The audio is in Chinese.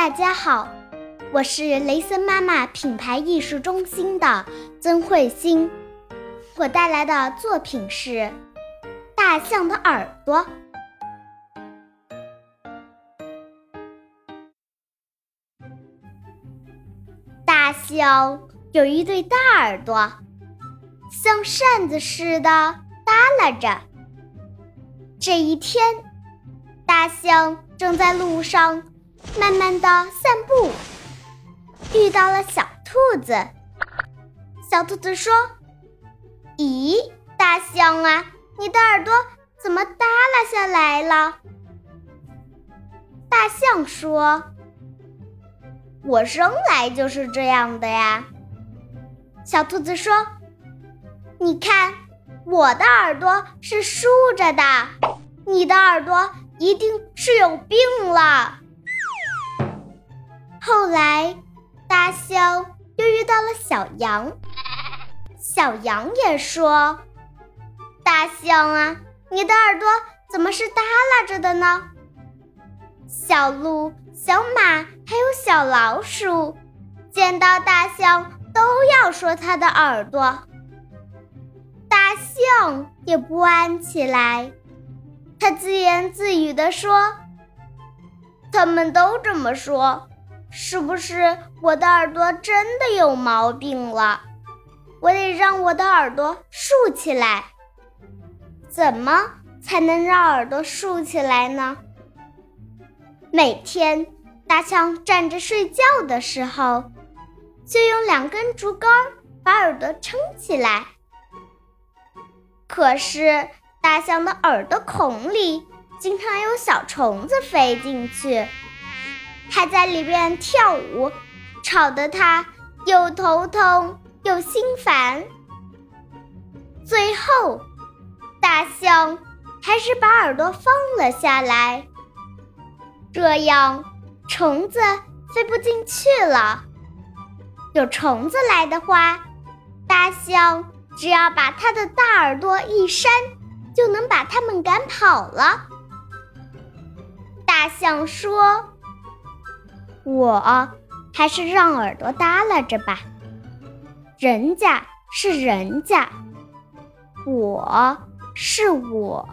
大家好，我是雷森妈妈品牌艺术中心的曾慧欣，我带来的作品是《大象的耳朵》。大象有一对大耳朵，像扇子似的耷拉着。这一天，大象正在路上。慢慢的散步，遇到了小兔子。小兔子说：“咦，大象啊，你的耳朵怎么耷拉下来了？”大象说：“我生来就是这样的呀。”小兔子说：“你看，我的耳朵是竖着的，你的耳朵一定是有病了。”后来，大象又遇到了小羊。小羊也说：“大象啊，你的耳朵怎么是耷拉着的呢？”小鹿、小马还有小老鼠见到大象都要说它的耳朵。大象也不安起来，它自言自语地说：“他们都这么说。”是不是我的耳朵真的有毛病了？我得让我的耳朵竖起来。怎么才能让耳朵竖起来呢？每天，大象站着睡觉的时候，就用两根竹竿把耳朵撑起来。可是，大象的耳朵孔里经常有小虫子飞进去。还在里边跳舞，吵得他又头痛又心烦。最后，大象还是把耳朵放了下来，这样虫子飞不进去了。有虫子来的话，大象只要把它的大耳朵一扇，就能把它们赶跑了。大象说。我还是让耳朵耷拉着吧，人家是人家，我是我。